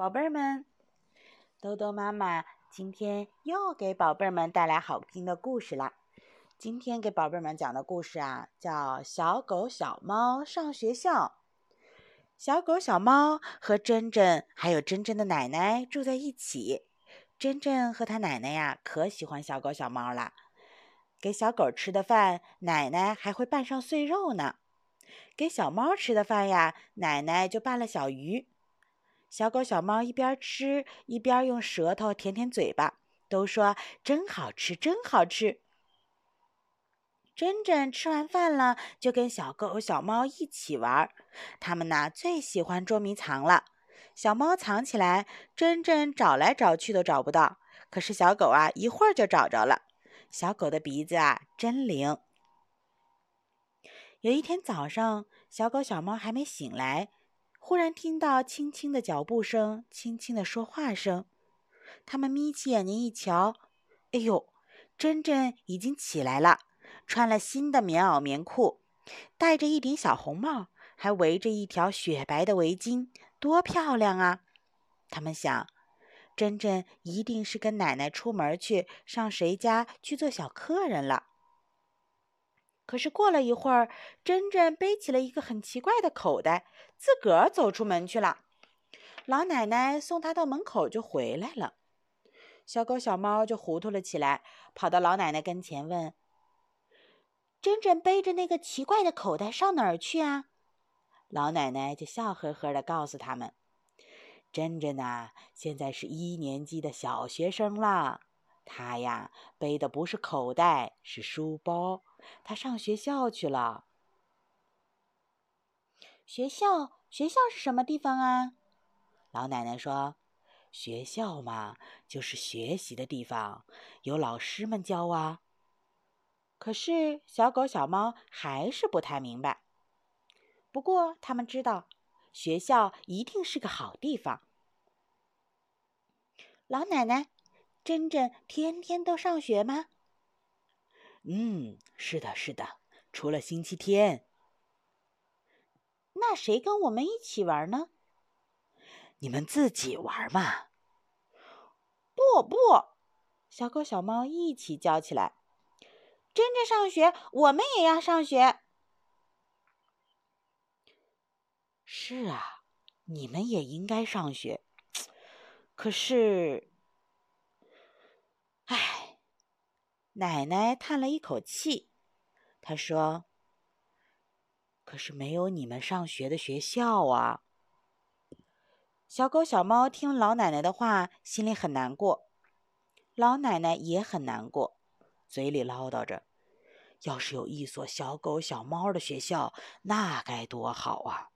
宝贝儿们，豆豆妈妈今天又给宝贝儿们带来好听的故事啦。今天给宝贝儿们讲的故事啊，叫《小狗小猫上学校》。小狗小猫和珍珍还有珍珍的奶奶住在一起。珍珍和他奶奶呀，可喜欢小狗小猫了。给小狗吃的饭，奶奶还会拌上碎肉呢；给小猫吃的饭呀，奶奶就拌了小鱼。小狗小猫一边吃一边用舌头舔舔嘴巴，都说真好吃，真好吃。珍珍吃完饭了，就跟小狗小猫一起玩。他们呐最喜欢捉迷藏了。小猫藏起来，珍珍找来找去都找不到，可是小狗啊一会儿就找着了。小狗的鼻子啊真灵。有一天早上，小狗小猫还没醒来。忽然听到轻轻的脚步声，轻轻的说话声。他们眯起眼睛一瞧，哎呦，珍珍已经起来了，穿了新的棉袄棉裤，戴着一顶小红帽，还围着一条雪白的围巾，多漂亮啊！他们想，珍珍一定是跟奶奶出门去，上谁家去做小客人了。可是过了一会儿，珍珍背起了一个很奇怪的口袋，自个儿走出门去了。老奶奶送她到门口就回来了。小狗小猫就糊涂了起来，跑到老奶奶跟前问：“珍珍背着那个奇怪的口袋上哪儿去啊？”老奶奶就笑呵呵地告诉他们：“珍珍呐，现在是一年级的小学生了。”他呀，背的不是口袋，是书包。他上学校去了。学校，学校是什么地方啊？老奶奶说：“学校嘛，就是学习的地方，有老师们教啊。”可是小狗小猫还是不太明白。不过他们知道，学校一定是个好地方。老奶奶。珍珍天天都上学吗？嗯，是的，是的，除了星期天。那谁跟我们一起玩呢？你们自己玩嘛。不不，小狗小猫一起叫起来：“珍珍上学，我们也要上学。”是啊，你们也应该上学。可是。奶奶叹了一口气，她说：“可是没有你们上学的学校啊。”小狗小猫听老奶奶的话，心里很难过。老奶奶也很难过，嘴里唠叨着：“要是有一所小狗小猫的学校，那该多好啊！”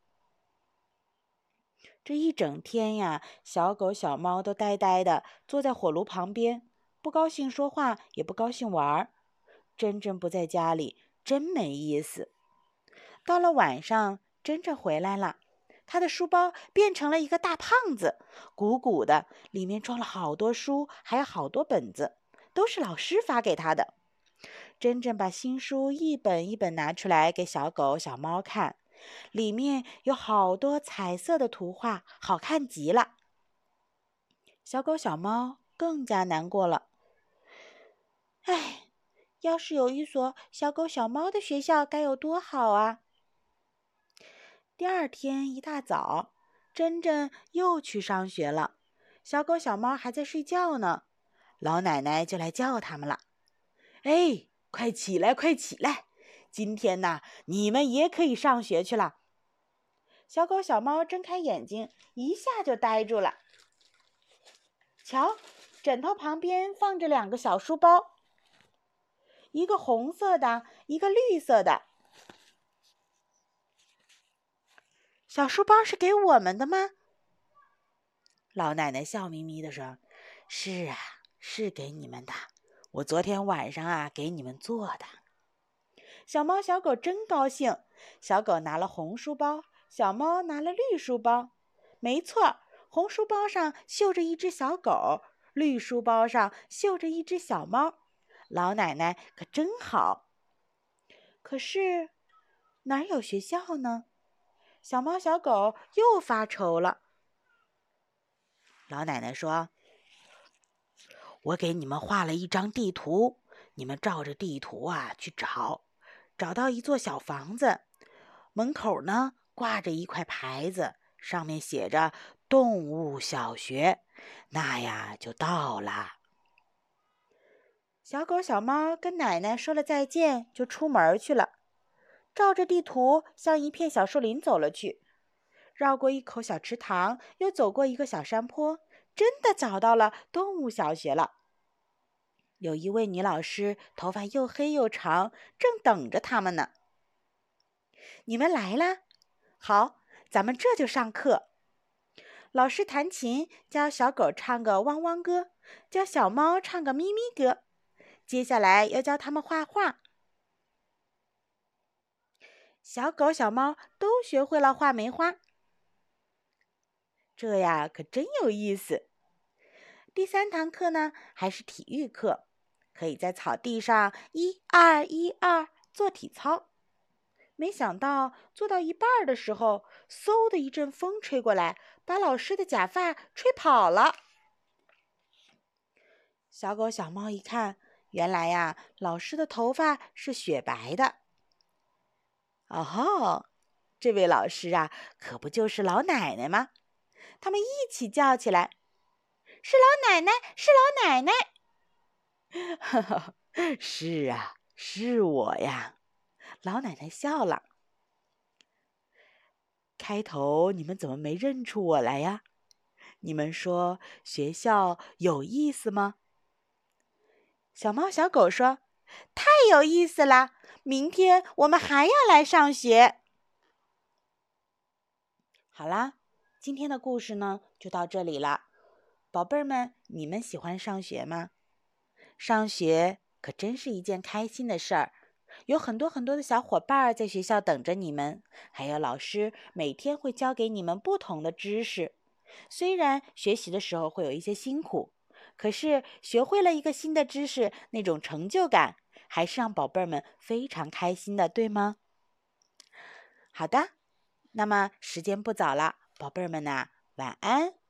这一整天呀，小狗小猫都呆呆的坐在火炉旁边。不高兴说话，也不高兴玩儿。珍珍不在家里，真没意思。到了晚上，珍珍回来了，她的书包变成了一个大胖子，鼓鼓的，里面装了好多书，还有好多本子，都是老师发给她的。珍珍把新书一本一本拿出来给小狗小猫看，里面有好多彩色的图画，好看极了。小狗小猫更加难过了。唉，要是有一所小狗小猫的学校，该有多好啊！第二天一大早，珍珍又去上学了。小狗小猫还在睡觉呢，老奶奶就来叫他们了：“哎，快起来，快起来！今天呐，你们也可以上学去了。”小狗小猫睁开眼睛，一下就呆住了。瞧，枕头旁边放着两个小书包。一个红色的，一个绿色的。小书包是给我们的吗？老奶奶笑眯眯的说：“是啊，是给你们的。我昨天晚上啊，给你们做的。”小猫小狗真高兴。小狗拿了红书包，小猫拿了绿书包。没错，红书包上绣着一只小狗，绿书包上绣着一只小猫。老奶奶可真好，可是哪有学校呢？小猫小狗又发愁了。老奶奶说：“我给你们画了一张地图，你们照着地图啊去找，找到一座小房子，门口呢挂着一块牌子，上面写着‘动物小学’，那呀就到了。”小狗、小猫跟奶奶说了再见，就出门去了。照着地图，向一片小树林走了去。绕过一口小池塘，又走过一个小山坡，真的找到了动物小学了。有一位女老师，头发又黑又长，正等着他们呢。你们来啦，好，咱们这就上课。老师弹琴，教小狗唱个汪汪歌，教小猫唱个咪咪歌。接下来要教他们画画。小狗、小猫都学会了画梅花。这呀，可真有意思。第三堂课呢，还是体育课，可以在草地上一二一二做体操。没想到做到一半的时候，嗖的一阵风吹过来，把老师的假发吹跑了。小狗、小猫一看，原来呀，老师的头发是雪白的。哦吼，这位老师啊，可不就是老奶奶吗？他们一起叫起来：“是老奶奶，是老奶奶！”哈哈，是啊，是我呀！老奶奶笑了。开头你们怎么没认出我来呀？你们说学校有意思吗？小猫、小狗说：“太有意思了！明天我们还要来上学。”好啦。今天的故事呢，就到这里了，宝贝儿们，你们喜欢上学吗？上学可真是一件开心的事儿，有很多很多的小伙伴在学校等着你们，还有老师每天会教给你们不同的知识。虽然学习的时候会有一些辛苦，可是学会了一个新的知识，那种成就感还是让宝贝儿们非常开心的，对吗？好的，那么时间不早了。宝贝儿们呐，晚安。